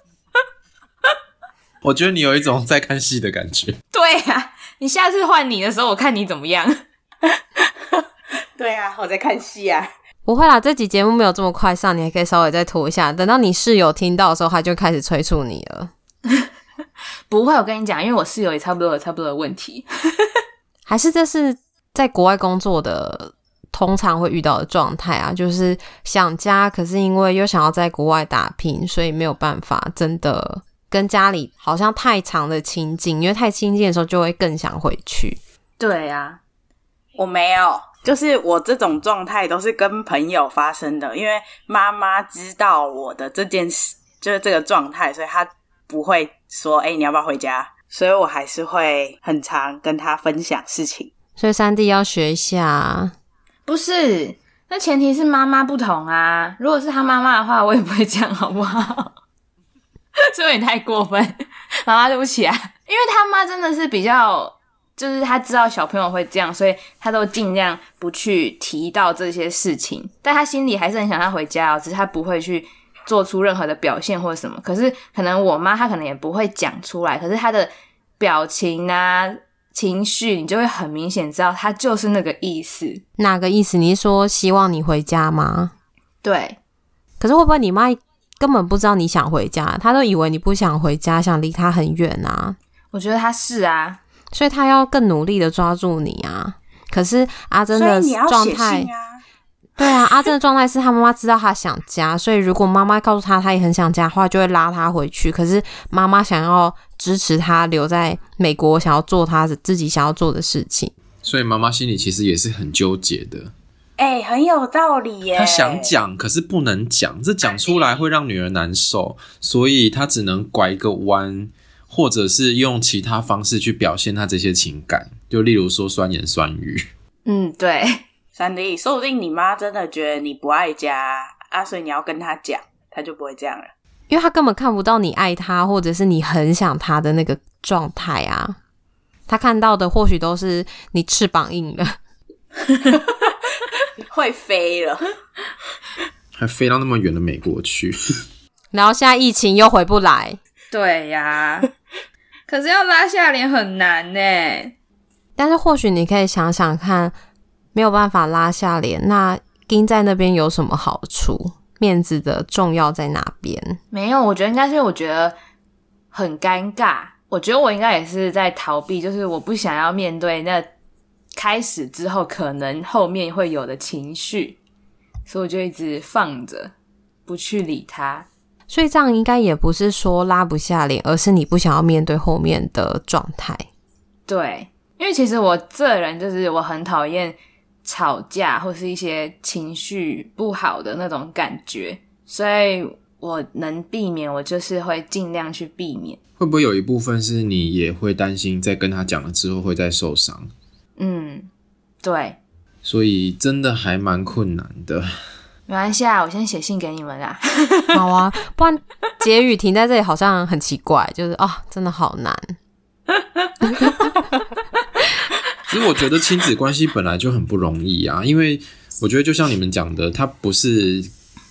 我觉得你有一种在看戏的感觉。对啊，你下次换你的时候，我看你怎么样。对啊，我在看戏啊。不会啦，这集节目没有这么快上，你还可以稍微再拖一下，等到你室友听到的时候，他就开始催促你了。不会，我跟你讲，因为我室友也差不多有差不多的问题。还是这是？在国外工作的通常会遇到的状态啊，就是想家，可是因为又想要在国外打拼，所以没有办法真的跟家里好像太长的亲近，因为太亲近的时候就会更想回去。对啊，我没有，就是我这种状态都是跟朋友发生的，因为妈妈知道我的这件事，就是这个状态，所以她不会说：“哎，你要不要回家？”所以我还是会很常跟她分享事情。所以三弟要学一下，不是？那前提是妈妈不同啊。如果是他妈妈的话，我也不会这样，好不好？这有点太过分，妈妈对不起啊。因为他妈真的是比较，就是他知道小朋友会这样，所以他都尽量不去提到这些事情。但他心里还是很想他回家哦，只是他不会去做出任何的表现或者什么。可是可能我妈她可能也不会讲出来，可是她的表情啊。情绪，你就会很明显知道他就是那个意思。哪个意思？你是说希望你回家吗？对。可是会不会你妈根本不知道你想回家？她都以为你不想回家，想离她很远啊？我觉得她是啊，所以她要更努力的抓住你啊。可是阿珍的状态。对啊，阿珍的状态是他妈妈知道他想家，所以如果妈妈告诉他他也很想家的话，就会拉他回去。可是妈妈想要支持他留在美国，想要做他自己想要做的事情，所以妈妈心里其实也是很纠结的。哎、欸，很有道理耶。他想讲，可是不能讲，这讲出来会让女儿难受，所以他只能拐一个弯，或者是用其他方式去表现他这些情感，就例如说酸言酸语。嗯，对。三弟，说不定你妈真的觉得你不爱家啊，所以你要跟她讲，她就不会这样了。因为他根本看不到你爱他，或者是你很想他的那个状态啊。他看到的或许都是你翅膀硬了，会飞了，还飞到那么远的美国去。然后现在疫情又回不来。对呀，可是要拉下脸很难呢。但是或许你可以想想看。没有办法拉下脸，那钉在那边有什么好处？面子的重要在哪边？没有，我觉得应该是我觉得很尴尬。我觉得我应该也是在逃避，就是我不想要面对那开始之后可能后面会有的情绪，所以我就一直放着，不去理他。所以这样应该也不是说拉不下脸，而是你不想要面对后面的状态。对，因为其实我这人就是我很讨厌。吵架或是一些情绪不好的那种感觉，所以我能避免，我就是会尽量去避免。会不会有一部分是你也会担心，在跟他讲了之后会再受伤？嗯，对。所以真的还蛮困难的。没关系啊，我先写信给你们啦。好啊，不然结语停在这里好像很奇怪，就是啊、哦，真的好难。其实我觉得亲子关系本来就很不容易啊，因为我觉得就像你们讲的，他不是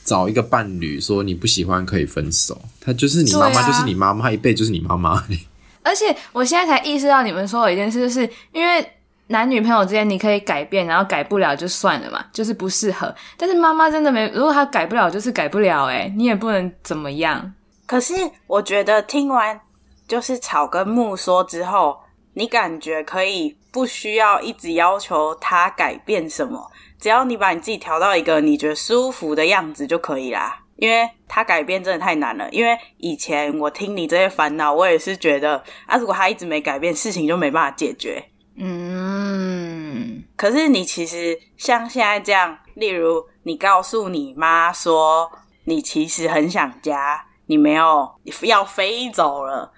找一个伴侣说你不喜欢可以分手，他就是你妈妈，就是你妈妈，啊、一辈就是你妈妈。而且我现在才意识到你们说的一件事，就是因为男女朋友之间你可以改变，然后改不了就算了嘛，就是不适合。但是妈妈真的没，如果她改不了，就是改不了，诶，你也不能怎么样。可是我觉得听完就是草跟木说之后，你感觉可以。不需要一直要求他改变什么，只要你把你自己调到一个你觉得舒服的样子就可以啦。因为他改变真的太难了。因为以前我听你这些烦恼，我也是觉得啊，如果他一直没改变，事情就没办法解决。嗯，可是你其实像现在这样，例如你告诉你妈说你其实很想家，你没有要飞走了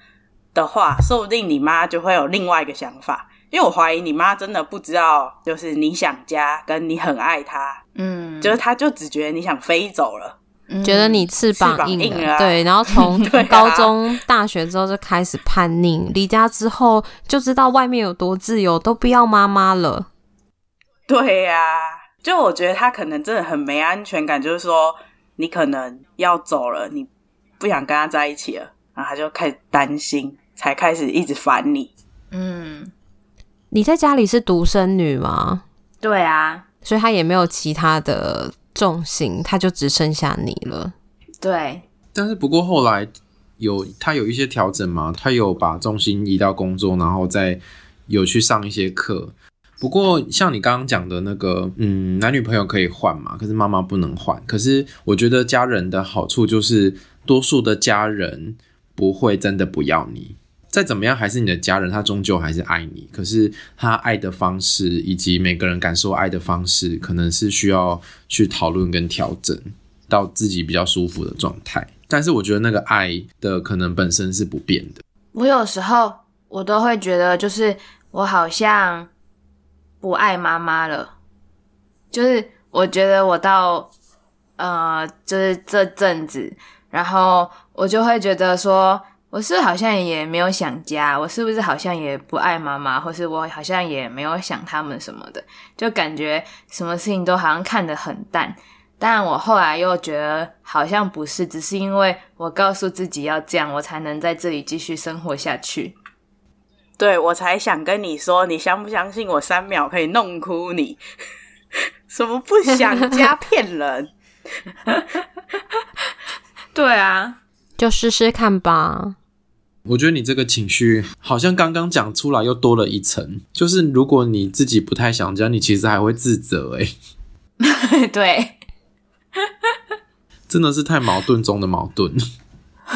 的话，说不定你妈就会有另外一个想法。因为我怀疑你妈真的不知道，就是你想家跟你很爱她，嗯，就是她就只觉得你想飞走了，嗯、觉得你翅膀硬了，硬了啊、对，然后从 高中、大学之后就开始叛逆，离家之后就知道外面有多自由，都不要妈妈了。对呀、啊，就我觉得他可能真的很没安全感，就是说你可能要走了，你不想跟他在一起了，然后他就开始担心，才开始一直烦你，嗯。你在家里是独生女吗？对啊，所以他也没有其他的重心，他就只剩下你了。对，但是不过后来有他有一些调整嘛，他有把重心移到工作，然后再有去上一些课。不过像你刚刚讲的那个，嗯，男女朋友可以换嘛，可是妈妈不能换。可是我觉得家人的好处就是，多数的家人不会真的不要你。再怎么样还是你的家人，他终究还是爱你。可是他爱的方式以及每个人感受爱的方式，可能是需要去讨论跟调整到自己比较舒服的状态。但是我觉得那个爱的可能本身是不变的。我有时候我都会觉得，就是我好像不爱妈妈了。就是我觉得我到呃，就是这阵子，然后我就会觉得说。我是好像也没有想家，我是不是好像也不爱妈妈，或是我好像也没有想他们什么的，就感觉什么事情都好像看得很淡。但我后来又觉得好像不是，只是因为我告诉自己要这样，我才能在这里继续生活下去。对，我才想跟你说，你相不相信我三秒可以弄哭你？什么不想家 骗人？对啊，就试试看吧。我觉得你这个情绪好像刚刚讲出来又多了一层，就是如果你自己不太想讲，你其实还会自责哎。对，真的是太矛盾中的矛盾。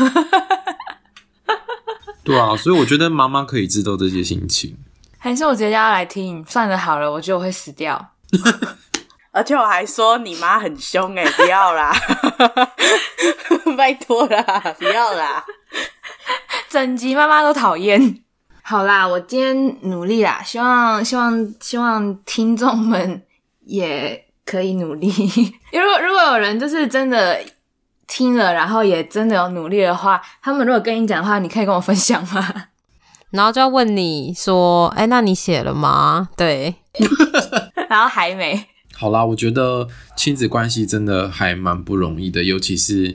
对啊，所以我觉得妈妈可以知道这些心情。还是我直接要来听？算了，好了，我觉得我会死掉。而且我还说你妈很凶哎，不要啦，拜托啦，不要啦。整集妈妈都讨厌，好啦，我今天努力啦，希望希望希望听众们也可以努力。如果如果有人就是真的听了，然后也真的有努力的话，他们如果跟你讲的话，你可以跟我分享吗？然后就要问你说，哎，那你写了吗？对，然后还没。好啦，我觉得亲子关系真的还蛮不容易的，尤其是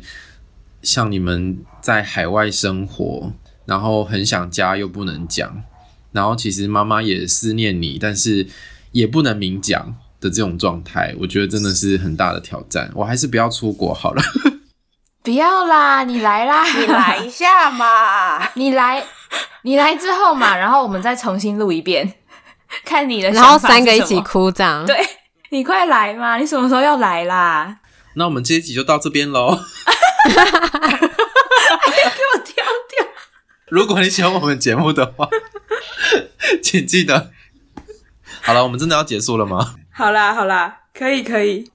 像你们在海外生活，然后很想家又不能讲，然后其实妈妈也思念你，但是也不能明讲的这种状态，我觉得真的是很大的挑战。我还是不要出国好了。不要啦，你来啦，你来一下嘛，你来，你来之后嘛，然后我们再重新录一遍，看你的，然后三个一起哭这样，对。你快来嘛！你什么时候要来啦？那我们这一集就到这边喽。如果你喜欢我们节目的话，请记得。好了，我们真的要结束了吗？好啦，好啦，可以，可以。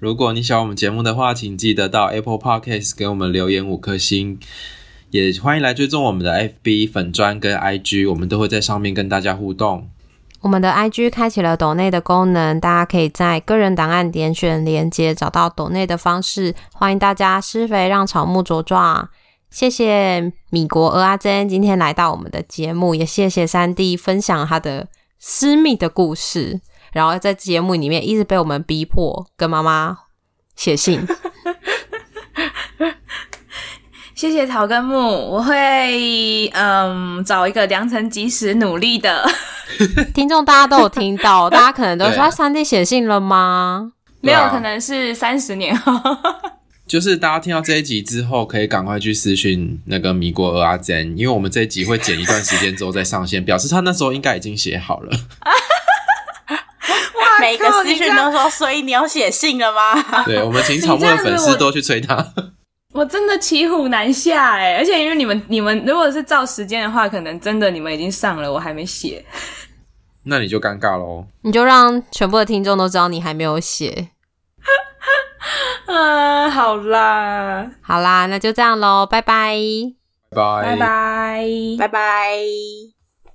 如果你喜欢我们节目的话，请记得到 Apple Podcast 给我们留言五颗星，也欢迎来追踪我们的 FB 粉砖跟 IG，我们都会在上面跟大家互动。我们的 IG 开启了抖内的功能，大家可以在个人档案点选连接，找到抖内的方式。欢迎大家施肥让草木茁壮。谢谢米国蚵仔煎今天来到我们的节目，也谢谢三弟分享他的私密的故事，然后在节目里面一直被我们逼迫跟妈妈写信。谢谢草根木，我会嗯找一个良辰吉时努力的 听众，大家都有听到，大家可能都说三弟写信了吗？没有，可能是三十年后。就是大家听到这一集之后，可以赶快去私讯那个米国蚵仔煎，因为我们这一集会剪一段时间之后再上线，表示他那时候应该已经写好了。哇，每个私讯都说，所以你要写信了吗？对，我们请草木的粉丝都去催他。我真的骑虎难下哎，而且因为你们你们如果是照时间的话，可能真的你们已经上了，我还没写，那你就尴尬喽。你就让全部的听众都知道你还没有写。啊，好啦，好啦，那就这样喽，拜拜，拜拜，拜拜，拜拜。